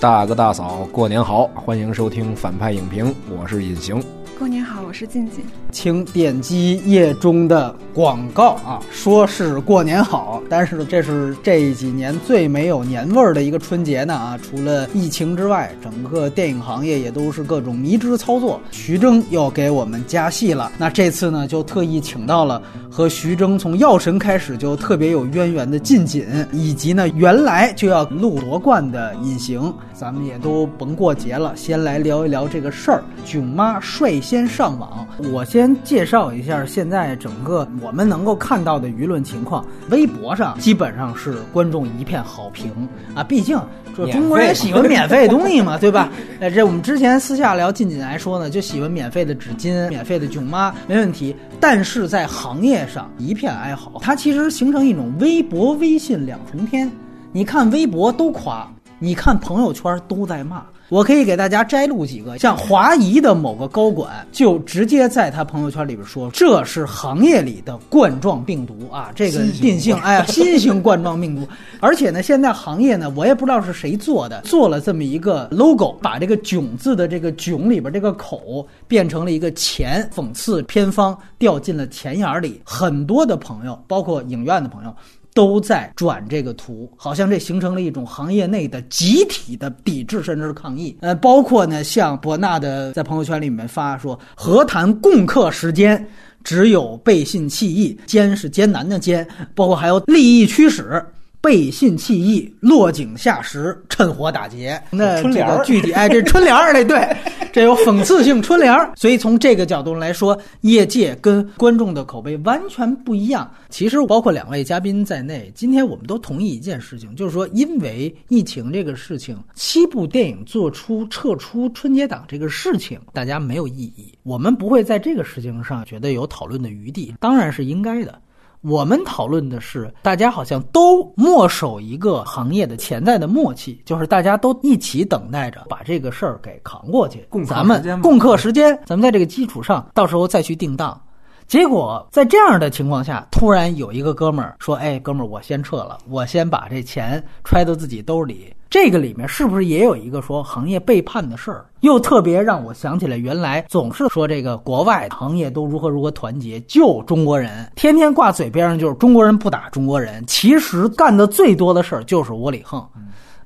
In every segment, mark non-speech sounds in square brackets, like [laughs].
大哥大嫂，过年好！欢迎收听反派影评，我是隐形。过年好，我是静静。请点击页中的广告啊，说是过年好，但是这是这几年最没有年味儿的一个春节呢啊！除了疫情之外，整个电影行业也都是各种迷之操作。徐峥又给我们加戏了，那这次呢就特意请到了和徐峥从《药神》开始就特别有渊源的近锦，以及呢原来就要录夺冠的隐形，咱们也都甭过节了，先来聊一聊这个事儿。囧妈率先上网，我先介绍一下现在整个我们能够看到的舆论情况。微博上基本上是观众一片好评啊，毕竟这中国人喜欢免费东西嘛，对吧？呃，[laughs] 这我们之前私下聊，近锦来说呢，就喜欢免费的纸巾、免费的囧妈，没问题。但是在行业上一片哀嚎，它其实形成一种微博、微信两重天。你看微博都夸，你看朋友圈都在骂。我可以给大家摘录几个，像华谊的某个高管就直接在他朋友圈里边说，这是行业里的冠状病毒啊，这个定性，哎呀，新型冠状病毒。[laughs] 而且呢，现在行业呢，我也不知道是谁做的，做了这么一个 logo，把这个“囧”字的这个“囧”里边这个口变成了一个钱，讽刺偏方掉进了钱眼里。很多的朋友，包括影院的朋友。都在转这个图，好像这形成了一种行业内的集体的抵制，甚至是抗议。呃，包括呢，像博纳的在朋友圈里面发说，何谈共克时间，只有背信弃义，艰是艰难的艰，包括还有利益驱使。背信弃义，落井下石，趁火打劫。那这个具体，哎，这春联儿那，对，这有讽刺性春联儿。所以从这个角度来说，业界跟观众的口碑完全不一样。其实包括两位嘉宾在内，今天我们都同意一件事情，就是说，因为疫情这个事情，七部电影做出撤出春节档这个事情，大家没有异议。我们不会在这个事情上觉得有讨论的余地，当然是应该的。我们讨论的是，大家好像都默守一个行业的潜在的默契，就是大家都一起等待着把这个事儿给扛过去。咱们共克时间，咱们在这个基础上，到时候再去定档。结果在这样的情况下，突然有一个哥们儿说：“哎，哥们儿，我先撤了，我先把这钱揣到自己兜里。”这个里面是不是也有一个说行业背叛的事儿？又特别让我想起来，原来总是说这个国外行业都如何如何团结，就中国人天天挂嘴边上就是中国人不打中国人，其实干的最多的事儿就是窝里横。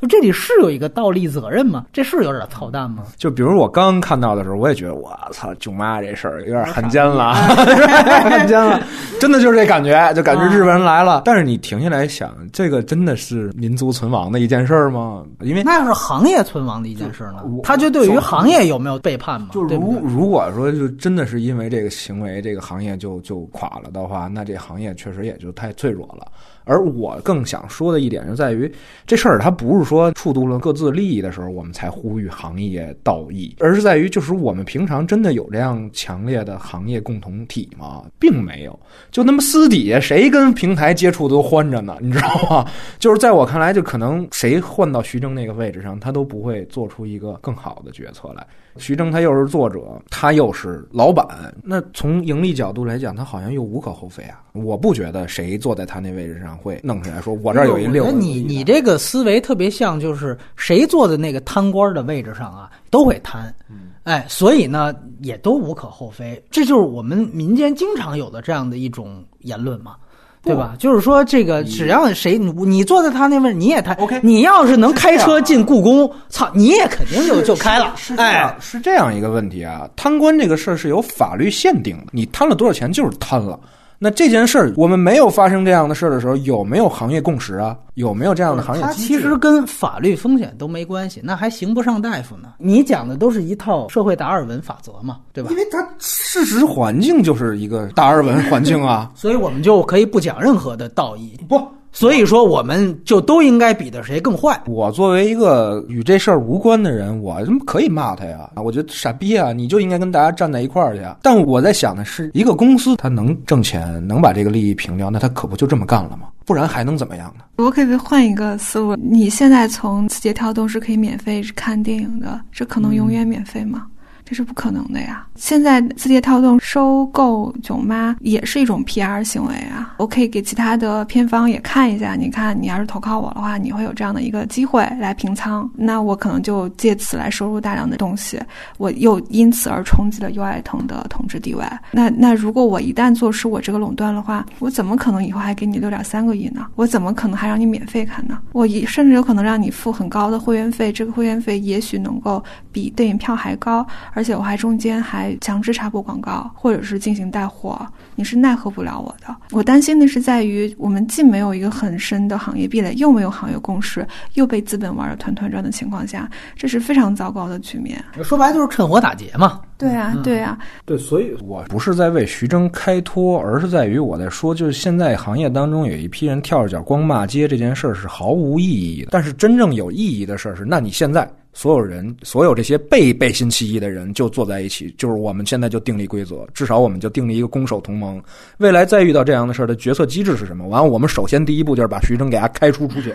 这里是有一个倒立责任吗？这是有点操蛋吗？就比如我刚看到的时候，我也觉得我操，舅妈这事儿有点汉奸了，[laughs] 汉奸了，[laughs] 真的就是这感觉，就感觉日本人来了。但是你停下来想，这个真的是民族存亡的一件事儿吗？因为那要是行业存亡的一件事呢？他就对于行业有没有背叛吗？就如如果说就真的是因为这个行为，这个行业就就垮了的话，那这行业确实也就太脆弱了。而我更想说的一点就在于，这事儿它不是说触动了各自利益的时候，我们才呼吁行业道义，而是在于，就是我们平常真的有这样强烈的行业共同体吗？并没有，就那么私底下谁跟平台接触都欢着呢，你知道吗？就是在我看来，就可能谁换到徐峥那个位置上，他都不会做出一个更好的决策来。徐峥他又是作者，他又是老板，那从盈利角度来讲，他好像又无可厚非啊。我不觉得谁坐在他那位置上会弄出来说，我这儿有一六。你你这个思维特别像，就是谁坐在那个贪官的位置上啊，都会贪，哎，所以呢，也都无可厚非。这就是我们民间经常有的这样的一种言论嘛。对吧？就是说，这个只要谁你你坐在他那位，你也贪。OK，你要是能开车进故宫，操，你也肯定就就开了。哎，是这样一个问题啊。贪官这个事儿是有法律限定的，你贪了多少钱就是贪了。那这件事儿，我们没有发生这样的事儿的时候，有没有行业共识啊？有没有这样的行业？它其实跟法律风险都没关系，那还行不上大夫呢。你讲的都是一套社会达尔文法则嘛，对吧？因为它事实环境就是一个达尔文环境啊，[laughs] 所以我们就可以不讲任何的道义。不。所以说，我们就都应该比的谁更坏。我作为一个与这事儿无关的人，我可以骂他呀！我觉得傻逼啊！你就应该跟大家站在一块儿去。但我在想的是，一个公司它能挣钱，能把这个利益平掉，那他可不就这么干了吗？不然还能怎么样呢？我可以换一个思路，你现在从字节跳动是可以免费看电影的，这可能永远免费吗？这是不可能的呀。现在字节跳动收购囧妈也是一种 PR 行为啊。我可以给其他的片方也看一下，你看你要是投靠我的话，你会有这样的一个机会来平仓，那我可能就借此来收入大量的东西，我又因此而冲击了优爱腾的统治地位。那那如果我一旦坐失我这个垄断的话，我怎么可能以后还给你六点三个亿呢？我怎么可能还让你免费看呢？我一甚至有可能让你付很高的会员费，这个会员费也许能够比电影票还高，而且我还中间还强制插播广告，或者是进行带货，你是奈何不了我的。我担心的是在于我们既没有一个很深的行业壁垒，又没有行业共识，又被资本玩的团团转的情况下，这是非常糟糕的局面。说白了就是趁火打劫嘛。对啊，对啊，对，所以我不是在为徐峥开脱，而是在于我在说，就是现在行业当中有一批人跳着脚光骂街这件事儿是毫无意义的。但是真正有意义的事儿是，那你现在所有人，所有这些被背信弃义的人就坐在一起，就是我们现在就订立规则，至少我们就订立一个攻守同盟。未来再遇到这样的事儿的决策机制是什么？完了，我们首先第一步就是把徐峥给他开除出去。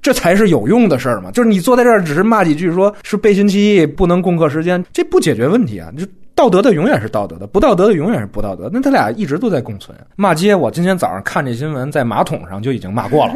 这才是有用的事儿嘛！就是你坐在这儿，只是骂几句，说是背信弃义，不能共克时艰，这不解决问题啊！就道德的永远是道德的，不道德的永远是不道德。那他俩一直都在共存。骂街，我今天早上看这新闻，在马桶上就已经骂过了。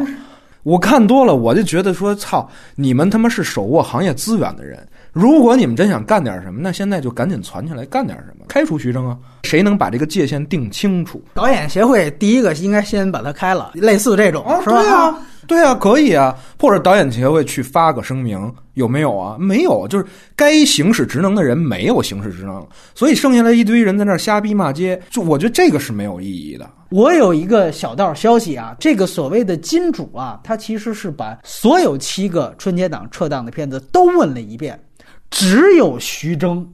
我看多了，我就觉得说，操，你们他妈是手握行业资源的人，如果你们真想干点什么，那现在就赶紧攒起来干点什么，开除徐峥啊！谁能把这个界限定清楚？导演协会第一个应该先把它开了，类似这种，是吧？对啊。对啊，可以啊，或者导演协会去发个声明，有没有啊？没有，就是该行使职能的人没有行使职能，所以剩下来一堆人在那瞎逼骂街，就我觉得这个是没有意义的。我有一个小道消息啊，这个所谓的金主啊，他其实是把所有七个春节档撤档的片子都问了一遍，只有徐峥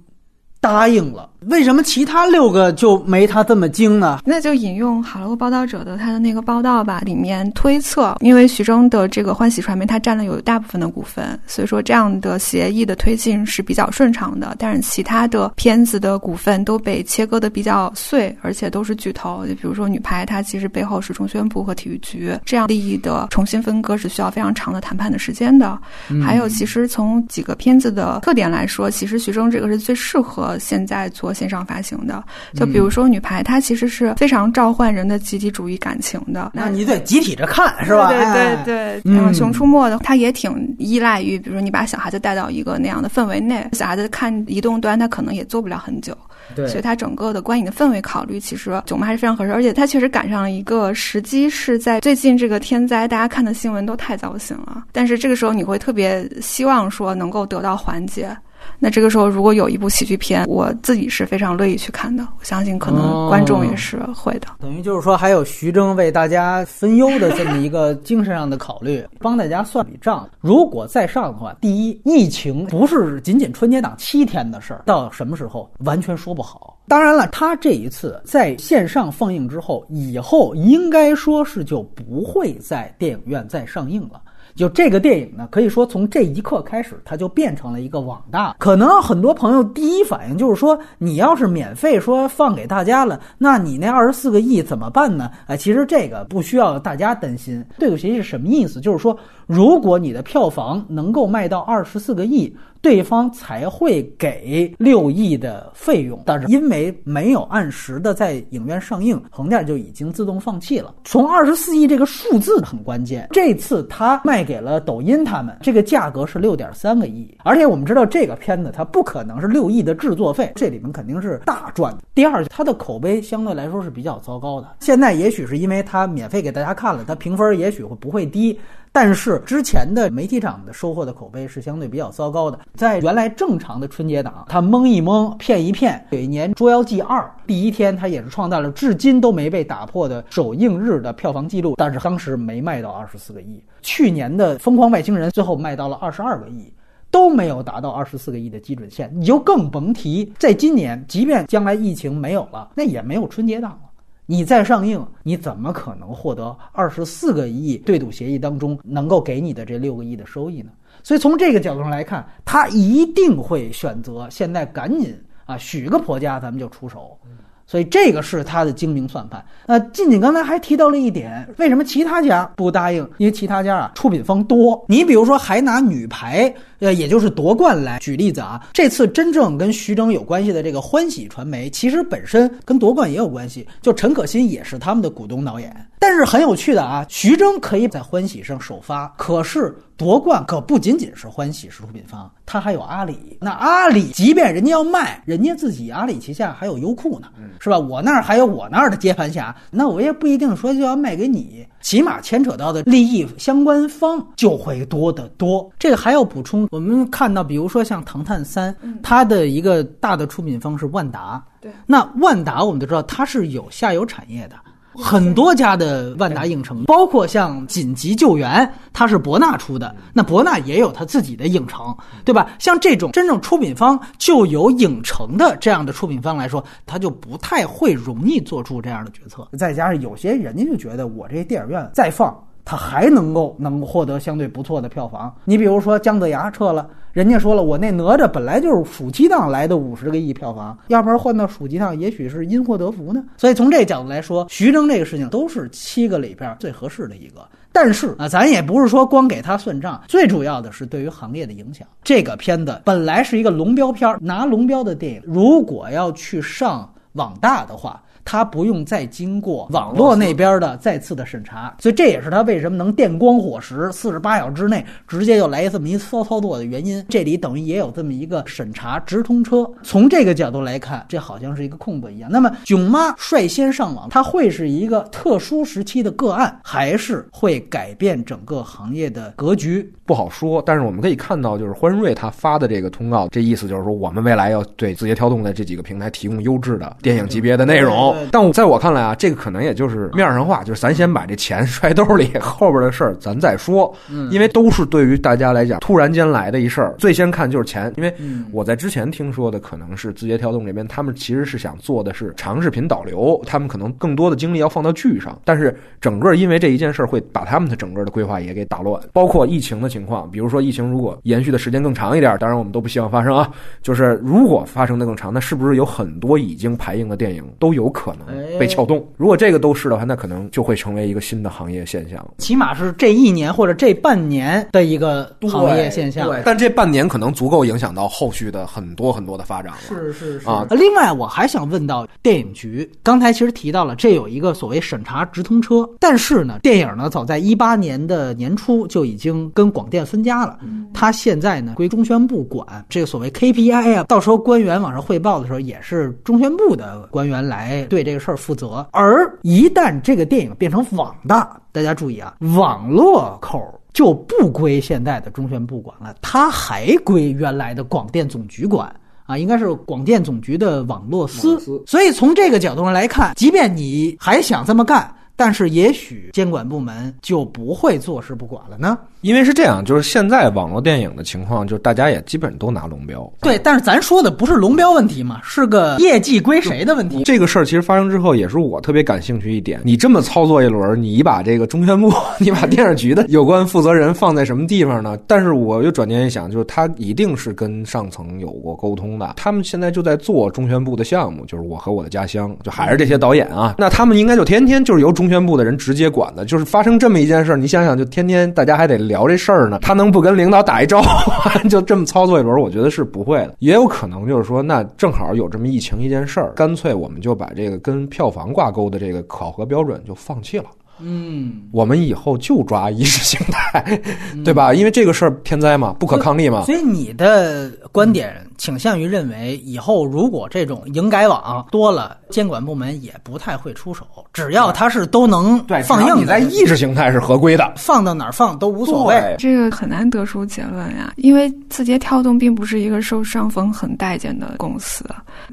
答应了。为什么其他六个就没他这么精呢？那就引用好莱坞报道者的他的那个报道吧，里面推测，因为徐峥的这个欢喜传媒，他占了有大部分的股份，所以说这样的协议的推进是比较顺畅的。但是其他的片子的股份都被切割的比较碎，而且都是巨头，就比如说女排，它其实背后是中宣部和体育局，这样利益的重新分割是需要非常长的谈判的时间的。还有，其实从几个片子的特点来说，其实徐峥这个是最适合现在做。线上发行的，就比如说女排，它其实是非常召唤人的集体主义感情的。那你得集体着看，是吧？对对对。然后《熊出没》的，它也挺依赖于，比如说你把小孩子带到一个那样的氛围内，小孩子看移动端，他可能也做不了很久。对。所以它整个的观影的氛围考虑，其实囧妈还是非常合适，而且它确实赶上了一个时机，是在最近这个天灾，大家看的新闻都太糟心了。但是这个时候，你会特别希望说能够得到缓解。那这个时候，如果有一部喜剧片，我自己是非常乐意去看的。我相信，可能观众也是会的。等于就是说，还有徐峥为大家分忧的这么一个 [laughs] 精神上的考虑，帮大家算笔账。如果再上的话，第一，疫情不是仅仅春节档七天的事儿，到什么时候完全说不好。当然了，他这一次在线上放映之后，以后应该说是就不会在电影院再上映了。就这个电影呢，可以说从这一刻开始，它就变成了一个网大。可能很多朋友第一反应就是说，你要是免费说放给大家了，那你那二十四个亿怎么办呢？哎，其实这个不需要大家担心。对赌协议是什么意思？就是说，如果你的票房能够卖到二十四个亿。对方才会给六亿的费用，但是因为没有按时的在影院上映，横店就已经自动放弃了。从二十四亿这个数字很关键，这次他卖给了抖音，他们这个价格是六点三个亿，而且我们知道这个片子它不可能是六亿的制作费，这里面肯定是大赚。第二，它的口碑相对来说是比较糟糕的。现在也许是因为它免费给大家看了，它评分也许会不会低。但是之前的媒体厂的收获的口碑是相对比较糟糕的，在原来正常的春节档，他蒙一蒙骗一骗。有一年《捉妖记二》第一天，他也是创造了至今都没被打破的首映日的票房记录，但是当时没卖到二十四个亿。去年的《疯狂外星人》最后卖到了二十二个亿，都没有达到二十四个亿的基准线，你就更甭提在今年，即便将来疫情没有了，那也没有春节档了。你再上映，你怎么可能获得二十四个亿对赌协议当中能够给你的这六个亿的收益呢？所以从这个角度上来看，他一定会选择现在赶紧啊许个婆家，咱们就出手。所以这个是他的精明算盘。那静静刚才还提到了一点，为什么其他家不答应？因为其他家啊出品方多。你比如说还拿女排，呃，也就是夺冠来举例子啊。这次真正跟徐峥有关系的这个欢喜传媒，其实本身跟夺冠也有关系，就陈可辛也是他们的股东导演。但是很有趣的啊，徐峥可以在欢喜上首发，可是夺冠可不仅仅是欢喜是出品方，他还有阿里。那阿里即便人家要卖，人家自己阿里旗下还有优酷呢，是吧？我那儿还有我那儿的接盘侠，那我也不一定说就要卖给你，起码牵扯到的利益相关方就会多得多。这个还要补充，我们看到，比如说像《唐探三》，它的一个大的出品方是万达，对，那万达我们都知道它是有下游产业的。很多家的万达影城，包括像《紧急救援》，它是博纳出的，那博纳也有他自己的影城，对吧？像这种真正出品方就有影城的这样的出品方来说，他就不太会容易做出这样的决策。再加上有些人家就觉得，我这电影院再放。他还能够能获得相对不错的票房。你比如说姜子牙撤了，人家说了，我那哪吒本来就是暑期档来的五十个亿票房，要不然换到暑期档，也许是因祸得福呢。所以从这角度来说，徐峥这个事情都是七个里边最合适的一个。但是啊，咱也不是说光给他算账，最主要的是对于行业的影响。这个片子本来是一个龙标片，拿龙标的电影，如果要去上网大的话。它不用再经过网络那边的再次的审查，所以这也是它为什么能电光火石，四十八小时之内直接就来这么一骚操作的原因。这里等于也有这么一个审查直通车。从这个角度来看，这好像是一个空子一样。那么囧妈率先上网，它会是一个特殊时期的个案，还是会改变整个行业的格局？不好说。但是我们可以看到，就是欢瑞他发的这个通告，这意思就是说，我们未来要对字节跳动的这几个平台提供优质的电影级别的内容。但在我看来啊，这个可能也就是面上话，就是咱先把这钱 [laughs] 揣兜里，后边的事儿咱再说。嗯，因为都是对于大家来讲突然间来的一事儿，最先看就是钱。因为我在之前听说的，可能是字节跳动这边，他们其实是想做的是长视频导流，他们可能更多的精力要放到剧上。但是整个因为这一件事儿，会把他们的整个的规划也给打乱。包括疫情的情况，比如说疫情如果延续的时间更长一点，当然我们都不希望发生啊。就是如果发生的更长，那是不是有很多已经排映的电影都有可能？被撬动，如果这个都是的话，那可能就会成为一个新的行业现象，起码是这一年或者这半年的一个行业现象。对但这半年可能足够影响到后续的很多很多的发展了。是是是啊。另外，我还想问到电影局，刚才其实提到了这有一个所谓审查直通车，但是呢，电影呢早在一八年的年初就已经跟广电分家了，它现在呢归中宣部管。这个所谓 KPI 啊，到时候官员往上汇报的时候，也是中宣部的官员来对这个事儿。负责，而一旦这个电影变成网大，大家注意啊，网络口就不归现在的中宣部管了，它还归原来的广电总局管啊，应该是广电总局的网络司。所以从这个角度上来看，即便你还想这么干，但是也许监管部门就不会坐视不管了呢。因为是这样，就是现在网络电影的情况，就是大家也基本都拿龙标。对，但是咱说的不是龙标问题嘛，是个业绩归谁的问题。这个事儿其实发生之后，也是我特别感兴趣一点。你这么操作一轮，你把这个中宣部，[laughs] 你把电视局的有关负责人放在什么地方呢？但是我又转念一想，就是他一定是跟上层有过沟通的。他们现在就在做中宣部的项目，就是我和我的家乡，就还是这些导演啊。那他们应该就天天就是由中宣部的人直接管的。就是发生这么一件事儿，你想想，就天天大家还得。聊这事儿呢，他能不跟领导打一招呼 [laughs] 就这么操作一轮？我觉得是不会的。也有可能就是说，那正好有这么疫情一件事儿，干脆我们就把这个跟票房挂钩的这个考核标准就放弃了。嗯，我们以后就抓意识形态，对吧？因为这个事儿天灾嘛，不可抗力嘛。所以你的观点倾向于认为，以后如果这种营改网多了，监管部门也不太会出手，只要它是都能放映，你在意识形态是合规的，放到哪儿放都无所谓。这个很难得出结论呀，因为字节跳动并不是一个受上峰很待见的公司。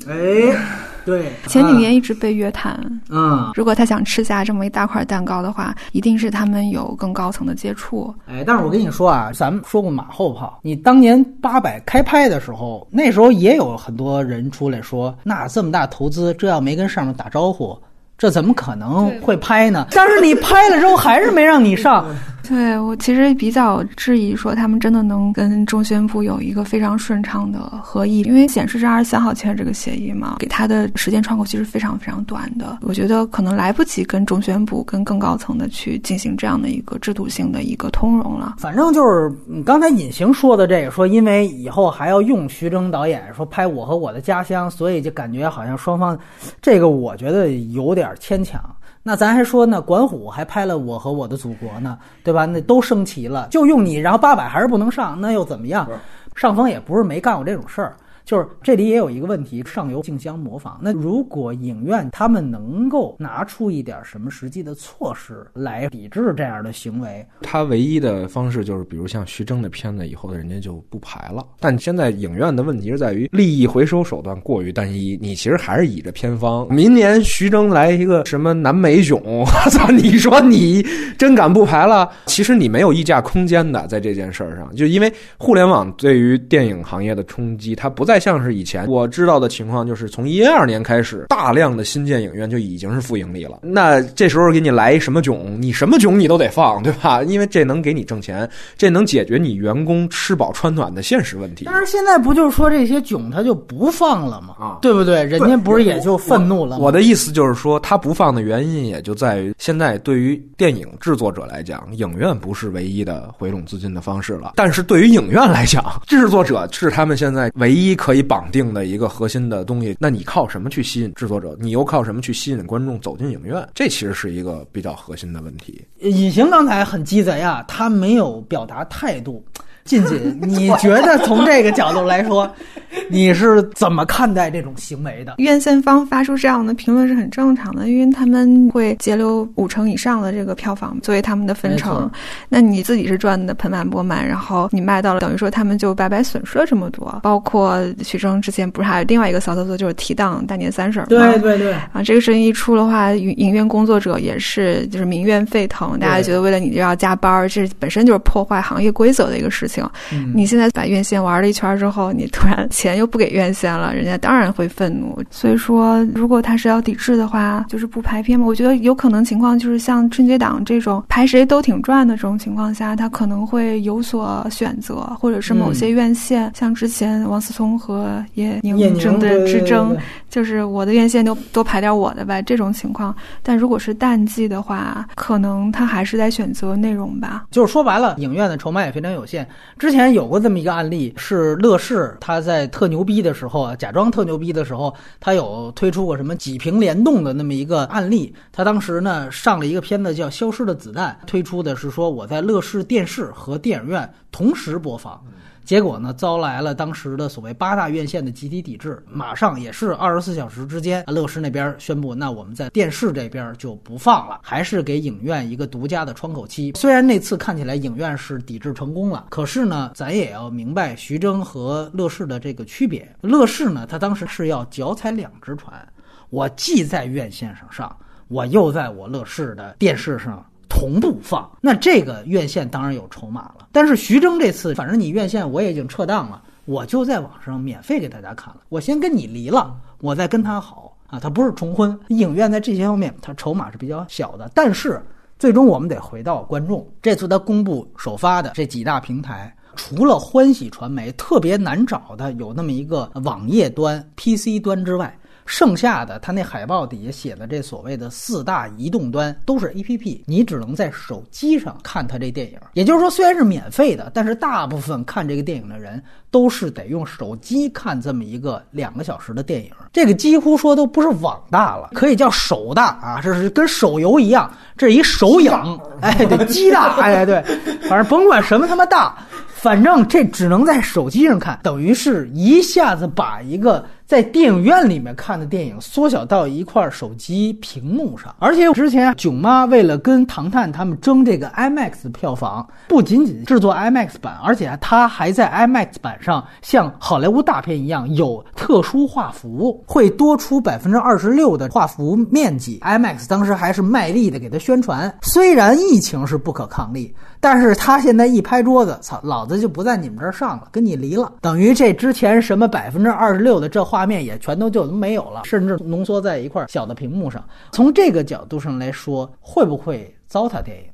哎。对，前几年一直被约谈。嗯，如果他想吃下这么一大块蛋糕的话，一定是他们有更高层的接触。哎，但是我跟你说啊，咱们说过马后炮。你当年八百开拍的时候，那时候也有很多人出来说，那这么大投资，这要没跟上面打招呼，这怎么可能会拍呢？但是你拍了之后还是没让你上。[laughs] 对我其实比较质疑说他们真的能跟中宣部有一个非常顺畅的合议，因为显示是二十三号签的这个协议嘛，给他的时间窗口其实非常非常短的。我觉得可能来不及跟中宣部跟更高层的去进行这样的一个制度性的一个通融了。反正就是刚才隐形说的这个，说因为以后还要用徐峥导演说拍《我和我的家乡》，所以就感觉好像双方，这个我觉得有点牵强。那咱还说呢，管虎还拍了《我和我的祖国》呢，对吧？那都升旗了，就用你，然后八百还是不能上，那又怎么样？上峰也不是没干过这种事儿。就是这里也有一个问题，上游竞相模仿。那如果影院他们能够拿出一点什么实际的措施来抵制这样的行为，他唯一的方式就是，比如像徐峥的片子，以后人家就不排了。但现在影院的问题是在于利益回收手段过于单一，你其实还是倚着片方。明年徐峥来一个什么南美囧，[laughs] 我操！你说你真敢不排了？其实你没有溢价空间的，在这件事儿上，就因为互联网对于电影行业的冲击，它不再。像是以前我知道的情况，就是从一二年开始，大量的新建影院就已经是负盈利了。那这时候给你来什么囧，你什么囧你都得放，对吧？[laughs] 因为这能给你挣钱，这能解决你员工吃饱穿暖的现实问题。但是现在不就是说这些囧他就不放了吗？啊，对不对？人家不是也就愤怒了吗？我的意思就是说，他不放的原因也就在于，现在对于电影制作者来讲，影院不是唯一的回笼资金的方式了。但是对于影院来讲，制作者是他们现在唯一可以绑定的一个核心的东西，那你靠什么去吸引制作者？你又靠什么去吸引观众走进影院？这其实是一个比较核心的问题。隐形刚才很鸡贼啊，他没有表达态度。静静，你觉得从这个角度来说，你是怎么看待这种行为的？院线方发出这样的评论是很正常的，因为他们会截留五成以上的这个票房作为他们的分成。那你自己是赚的盆满钵满，然后你卖到了，等于说他们就白白损失了这么多。包括徐峥之前不是还有另外一个骚操作，就是提档大年三十吗？对对对。啊，这个事情一出的话，影影院工作者也是就是民怨沸腾，大家觉得为了你就要加班，这本身就是破坏行业规则的一个事情。你现在把院线玩了一圈之后，你突然钱又不给院线了，人家当然会愤怒。所以说，如果他是要抵制的话，就是不排片嘛。我觉得有可能情况就是像春节档这种排谁都挺赚的这种情况下，他可能会有所选择，或者是某些院线，像之前王思聪和叶宁争的之争，就是我的院线就多排点我的呗这种情况。但如果是淡季的话，可能他还是在选择内容吧。就是说白了，影院的筹码也非常有限。之前有过这么一个案例，是乐视他在特牛逼的时候啊，假装特牛逼的时候，他有推出过什么几屏联动的那么一个案例。他当时呢上了一个片子叫《消失的子弹》，推出的是说我在乐视电视和电影院同时播放。结果呢，招来了当时的所谓八大院线的集体抵制，马上也是二十四小时之间，乐视那边宣布，那我们在电视这边就不放了，还是给影院一个独家的窗口期。虽然那次看起来影院是抵制成功了，可是呢，咱也要明白徐峥和乐视的这个区别。乐视呢，他当时是要脚踩两只船，我既在院线上上，我又在我乐视的电视上。同步放，那这个院线当然有筹码了。但是徐峥这次，反正你院线我也已经撤档了，我就在网上免费给大家看了。我先跟你离了，我再跟他好啊。他不是重婚，影院在这些方面他筹码是比较小的。但是最终我们得回到观众。这次他公布首发的这几大平台，除了欢喜传媒特别难找的有那么一个网页端、PC 端之外。剩下的，他那海报底下写的这所谓的四大移动端都是 A P P，你只能在手机上看他这电影。也就是说，虽然是免费的，但是大部分看这个电影的人都是得用手机看这么一个两个小时的电影。这个几乎说都不是网大了，可以叫手大啊，这是跟手游一样，这是一手影，哎，对，鸡大，哎，对，反正甭管什么他妈大，反正这只能在手机上看，等于是一下子把一个。在电影院里面看的电影缩小到一块手机屏幕上，而且之前囧妈为了跟唐探他们争这个 IMAX 票房，不仅仅制作 IMAX 版，而且他还在 IMAX 版上像好莱坞大片一样有特殊画幅，会多出百分之二十六的画幅面积。IMAX 当时还是卖力的给他宣传，虽然疫情是不可抗力。但是他现在一拍桌子，操，老子就不在你们这儿上了，跟你离了，等于这之前什么百分之二十六的这画面也全都就没有了，甚至浓缩在一块小的屏幕上。从这个角度上来说，会不会糟蹋电影？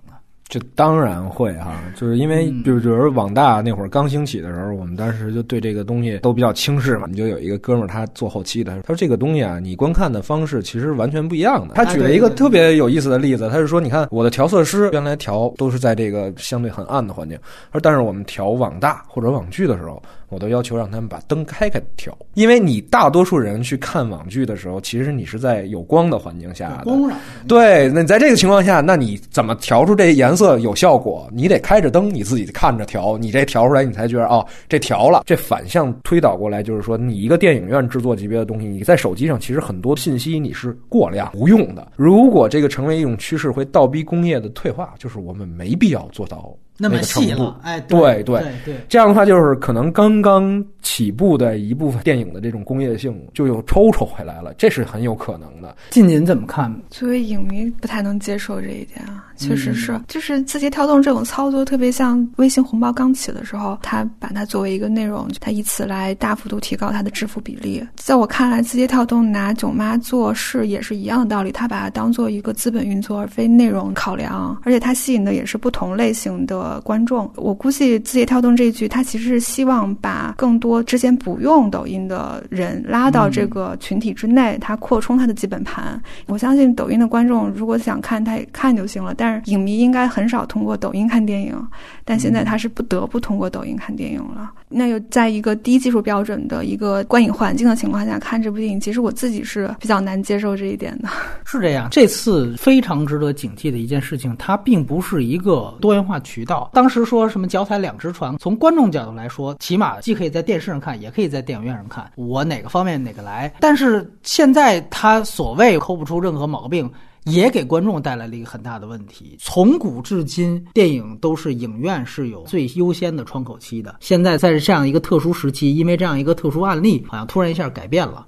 这当然会哈，就是因为嗯比如比如网大那会儿刚兴起的时候，我们当时就对这个东西都比较轻视嘛。你就有一个哥们儿，他做后期的，他说这个东西啊，你观看的方式其实完全不一样的。他举了一个特别有意思的例子，他是说，你看我的调色师原来调都是在这个相对很暗的环境，而但是我们调网大或者网剧的时候，我都要求让他们把灯开开调，因为你大多数人去看网剧的时候，其实你是在有光的环境下的，光染。对，那你在这个情况下，那你怎么调出这颜色有效果？你得开着灯，你自己看着调，你这调出来，你才觉得哦，这调了。这反向推导过来，就是说，你一个电影院制作级别的东西，你在手机上其实很多信息你是过量无用的。如果这个成为一种趋势，会倒逼工业的退化，就是我们没必要做到那么细了，。哎，对对对对，这样的话，就是可能刚刚起步的一部分电影的这种工业性就又抽抽回来了，这是很有可能的。近您怎么看？作为影迷不太能接受这一点啊，确实嗯是，就是字节跳动这种操作，特别像微信红包刚起的时候，它把它作为一个内容，它以此来大幅度提高它的支付比例。在我看来，字节跳动拿囧妈做事也是一样的道理，它把它当做一个资本运作而非内容考量，而且它吸引的也是不同类型的观众。我估计字节跳动这一局，它其实是希望把更多之前不用抖音的人拉到这个群体之内，它扩充它的基本盘。我相信抖音的观众如果想看，他也看就行了。但是影迷应该很少通过抖音看电影，但现在他是不得不通过抖音看电影了。那又在一个低技术标准的一个观影环境的情况下看这部电影，其实我自己是比较难接受这一点的。[laughs] 是这样，这次非常值得警惕的一件事情，它并不是一个多元化渠道。当时说什么脚踩两只船，从观众角度来说，起码既可以在电视上看，也可以在电影院上看，我哪个方面哪个来。但是现在他所谓抠不出任何毛病。也给观众带来了一个很大的问题。从古至今，电影都是影院是有最优先的窗口期的。现在在这样一个特殊时期，因为这样一个特殊案例，好像突然一下改变了。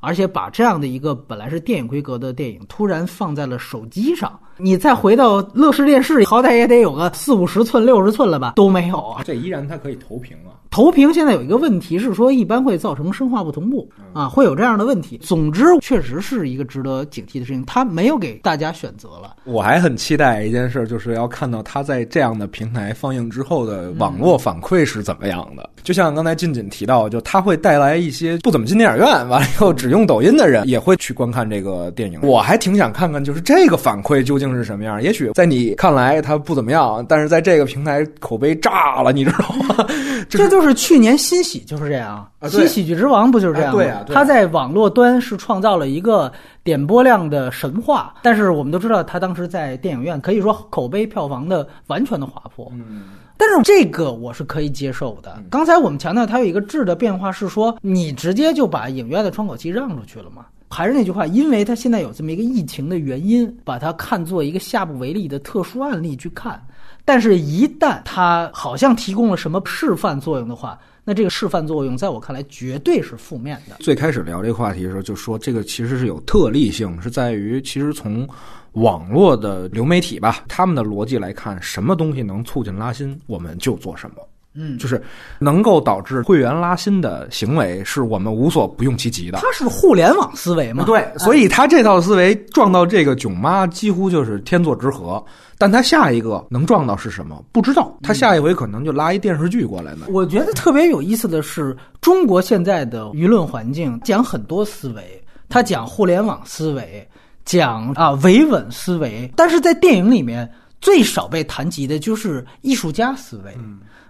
而且把这样的一个本来是电影规格的电影，突然放在了手机上，你再回到乐视电视，好歹也得有个四五十寸、六十寸了吧？都没有啊！这依然它可以投屏啊。投屏现在有一个问题是说，一般会造成声画不同步啊，会有这样的问题。总之，确实是一个值得警惕的事情，它没有给大家选择了。我还很期待一件事，就是要看到它在这样的平台放映之后的网络反馈是怎么样的。就像刚才俊锦提到，就它会带来一些不怎么进电影院，完了以后只用抖音的人也会去观看这个电影。我还挺想看看，就是这个反馈究竟是什么样。也许在你看来它不怎么样，但是在这个平台口碑炸了，你知道吗？[laughs] 这就是去年新喜就是这样，啊新喜剧之王不就是这样吗？啊对啊对啊他在网络端是创造了一个点播量的神话，但是我们都知道，他当时在电影院可以说口碑票房的完全的滑坡。嗯，但是这个我是可以接受的。刚才我们强调它有一个质的变化，是说你直接就把影院的窗口期让出去了嘛？还是那句话，因为它现在有这么一个疫情的原因，把它看作一个下不为例的特殊案例去看。但是，一旦它好像提供了什么示范作用的话，那这个示范作用在我看来绝对是负面的。最开始聊这个话题的时候，就说这个其实是有特例性，是在于其实从网络的流媒体吧，他们的逻辑来看，什么东西能促进拉新，我们就做什么。嗯，就是能够导致会员拉新的行为，是我们无所不用其极的。它是互联网思维嘛？对，所以他这套思维撞到这个囧妈，几乎就是天作之合。但他下一个能撞到是什么？不知道。他下一回可能就拉一电视剧过来呢。我觉得特别有意思的是，中国现在的舆论环境讲很多思维，他讲互联网思维，讲啊维稳思维，但是在电影里面最少被谈及的就是艺术家思维。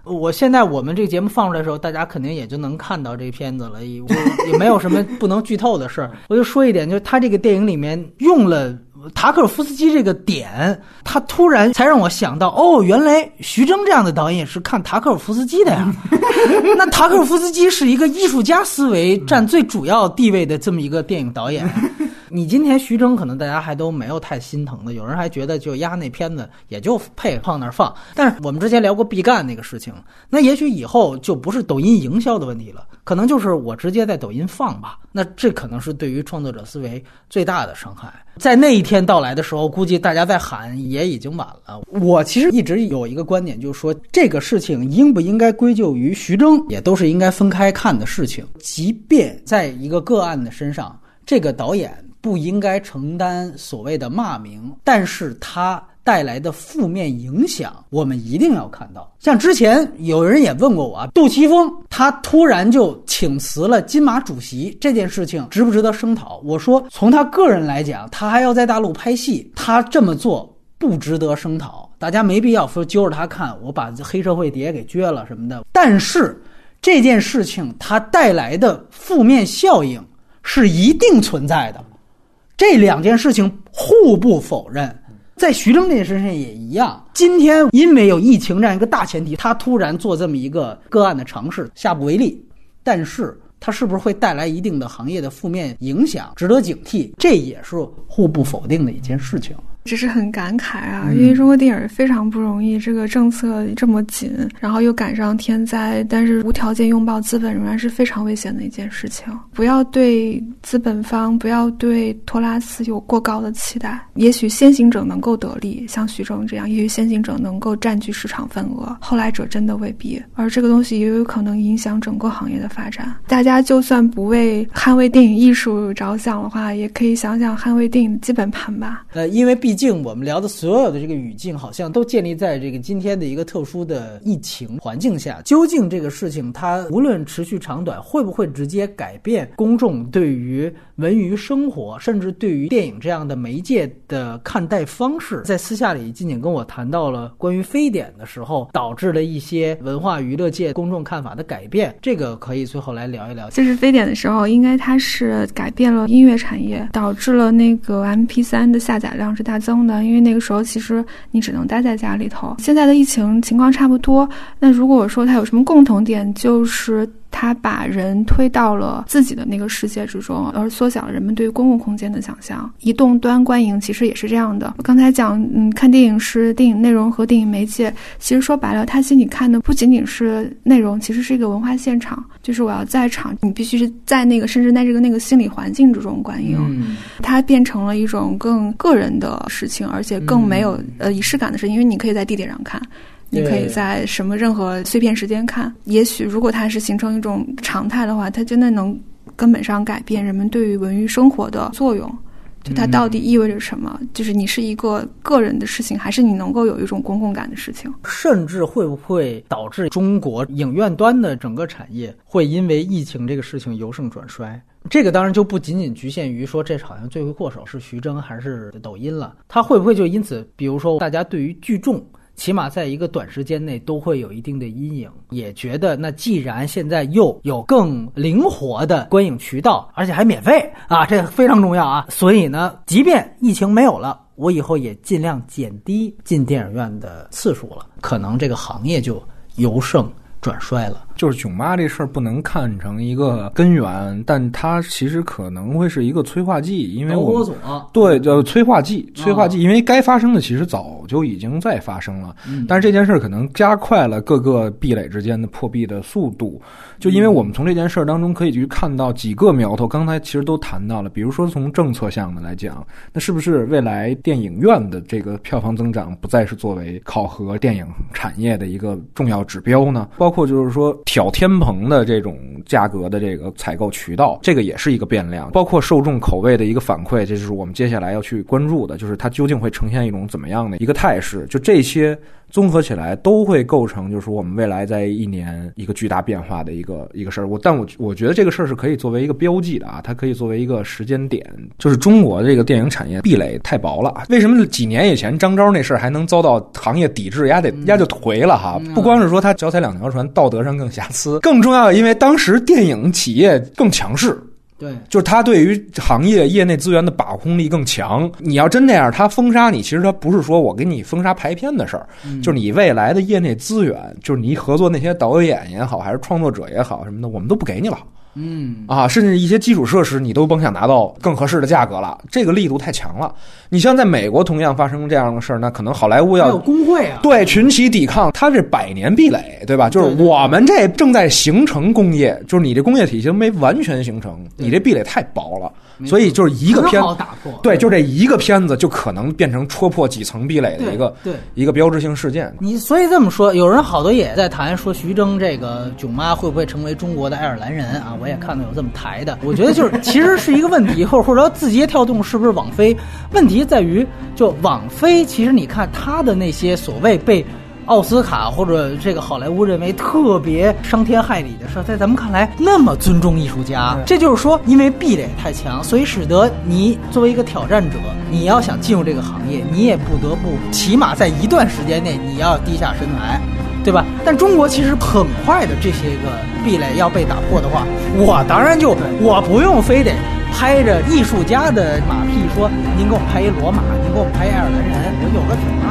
我现在我们这个节目放出来的时候，大家肯定也就能看到这片子了，也我也没有什么不能剧透的事儿。[laughs] 我就说一点，就是他这个电影里面用了塔可夫斯基这个点，他突然才让我想到，哦，原来徐峥这样的导演是看塔可夫斯基的呀。[laughs] 那塔可夫斯基是一个艺术家思维占最主要地位的这么一个电影导演。你今天徐峥可能大家还都没有太心疼的，有人还觉得就压那片子也就配放那儿放。但是我们之前聊过毕赣那个事情，那也许以后就不是抖音营销的问题了，可能就是我直接在抖音放吧。那这可能是对于创作者思维最大的伤害。在那一天到来的时候，估计大家在喊也已经晚了。我其实一直有一个观点，就是说这个事情应不应该归咎于徐峥，也都是应该分开看的事情。即便在一个个案的身上，这个导演。不应该承担所谓的骂名，但是他带来的负面影响，我们一定要看到。像之前有人也问过我啊，杜琪峰他突然就请辞了金马主席这件事情值不值得声讨？我说从他个人来讲，他还要在大陆拍戏，他这么做不值得声讨，大家没必要说揪着他看，我把黑社会碟给撅了什么的。但是这件事情它带来的负面效应是一定存在的。这两件事情互不否认，在徐峥这件事情也一样。今天因为有疫情这样一个大前提，他突然做这么一个个案的尝试，下不为例。但是，他是不是会带来一定的行业的负面影响，值得警惕？这也是互不否定的一件事情。只是很感慨啊，因为中国电影非常不容易，这个政策这么紧，然后又赶上天灾，但是无条件拥抱资本仍然是非常危险的一件事情。不要对资本方，不要对托拉斯有过高的期待。也许先行者能够得利，像徐峥这样，也许先行者能够占据市场份额，后来者真的未必。而这个东西也有可能影响整个行业的发展。大家就算不为捍卫电影艺术着想的话，也可以想想捍卫电影的基本盘吧。呃，因为毕毕竟我们聊的所有的这个语境，好像都建立在这个今天的一个特殊的疫情环境下。究竟这个事情它无论持续长短，会不会直接改变公众对于文娱生活，甚至对于电影这样的媒介的看待方式？在私下里，静静跟我谈到了关于非典的时候，导致了一些文化娱乐界公众看法的改变。这个可以最后来聊一聊。就是非典的时候，应该它是改变了音乐产业，导致了那个 MP 三的下载量是大增的。因为那个时候其实你只能待在家里头。现在的疫情情况差不多。那如果说它有什么共同点，就是它把人推到了自己的那个世界之中，而缩小了人们对于公共空间的想象。移动端观影其实也是这样的。我刚才讲，嗯，看电影是电影内容和电影媒介。其实说白了，它心里看的不仅仅是内容，其实是一个文化现场。就是我要在场，你必须是在那个甚至在这个那个心理环境之中观影。它变成了一种更个人的事情，而且更没有呃仪式感的事情，因为你可以在地铁上看。你可以在什么任何碎片时间看。也许如果它是形成一种常态的话，它真的能根本上改变人们对于文娱生活的作用。就它到底意味着什么？就是你是一个个人的事情，还是你能够有一种公共感的事情？甚至会不会导致中国影院端的整个产业会因为疫情这个事情由盛转衰？这个当然就不仅仅局限于说这好像罪魁祸首是徐峥还是抖音了，它会不会就因此，比如说大家对于聚众？起码在一个短时间内都会有一定的阴影，也觉得那既然现在又有更灵活的观影渠道，而且还免费啊，这非常重要啊。所以呢，即便疫情没有了，我以后也尽量减低进电影院的次数了，可能这个行业就由盛转衰了。就是囧妈这事儿不能看成一个根源，但它其实可能会是一个催化剂，因为我对叫催化剂，催化剂，因为该发生的其实早就已经在发生了，但是这件事儿可能加快了各个壁垒之间的破壁的速度。就因为我们从这件事儿当中可以去看到几个苗头，刚才其实都谈到了，比如说从政策项的来讲，那是不是未来电影院的这个票房增长不再是作为考核电影产业的一个重要指标呢？包括就是说。挑天棚的这种价格的这个采购渠道，这个也是一个变量，包括受众口味的一个反馈，这就是我们接下来要去关注的，就是它究竟会呈现一种怎么样的一个态势？就这些综合起来，都会构成就是我们未来在一年一个巨大变化的一个一个事儿。我但我我觉得这个事儿是可以作为一个标记的啊，它可以作为一个时间点，就是中国这个电影产业壁垒太薄了。为什么几年以前张昭那事儿还能遭到行业抵制？压得压就颓了哈！不光是说他脚踩两条船，道德上更。瑕疵更重要的，因为当时电影企业更强势，对，就是他对于行业业内资源的把控力更强。你要真那样，他封杀你，其实他不是说我给你封杀排片的事儿，就是你未来的业内资源，就是你合作那些导演也好，还是创作者也好什么的，我们都不给你了。嗯啊，甚至一些基础设施你都甭想拿到更合适的价格了，这个力度太强了。你像在美国同样发生这样的事儿，那可能好莱坞要有工会啊，对群起抵抗，它这百年壁垒，对吧？就是我们这正在形成工业，就是你这工业体系没完全形成，你这壁垒太薄了。所以就是一个片子，对，就这一个片子就可能变成戳破几层壁垒的一个对一个标志性事件。你所以这么说，有人好多也在谈说徐峥这个囧妈会不会成为中国的爱尔兰人啊？我也看到有这么抬的。我觉得就是其实是一个问题，或者或者说字节跳动是不是网飞？问题在于，就网飞其实你看它的那些所谓被。奥斯卡或者这个好莱坞认为特别伤天害理的事，在咱们看来那么尊重艺术家，这就是说，因为壁垒太强，所以使得你作为一个挑战者，你要想进入这个行业，你也不得不起码在一段时间内你要低下身来，对吧？但中国其实很快的这些个壁垒要被打破的话，我当然就我不用非得拍着艺术家的马屁说，您给我拍一罗马，您给我拍一爱尔兰人，我有个挺拉我就够了。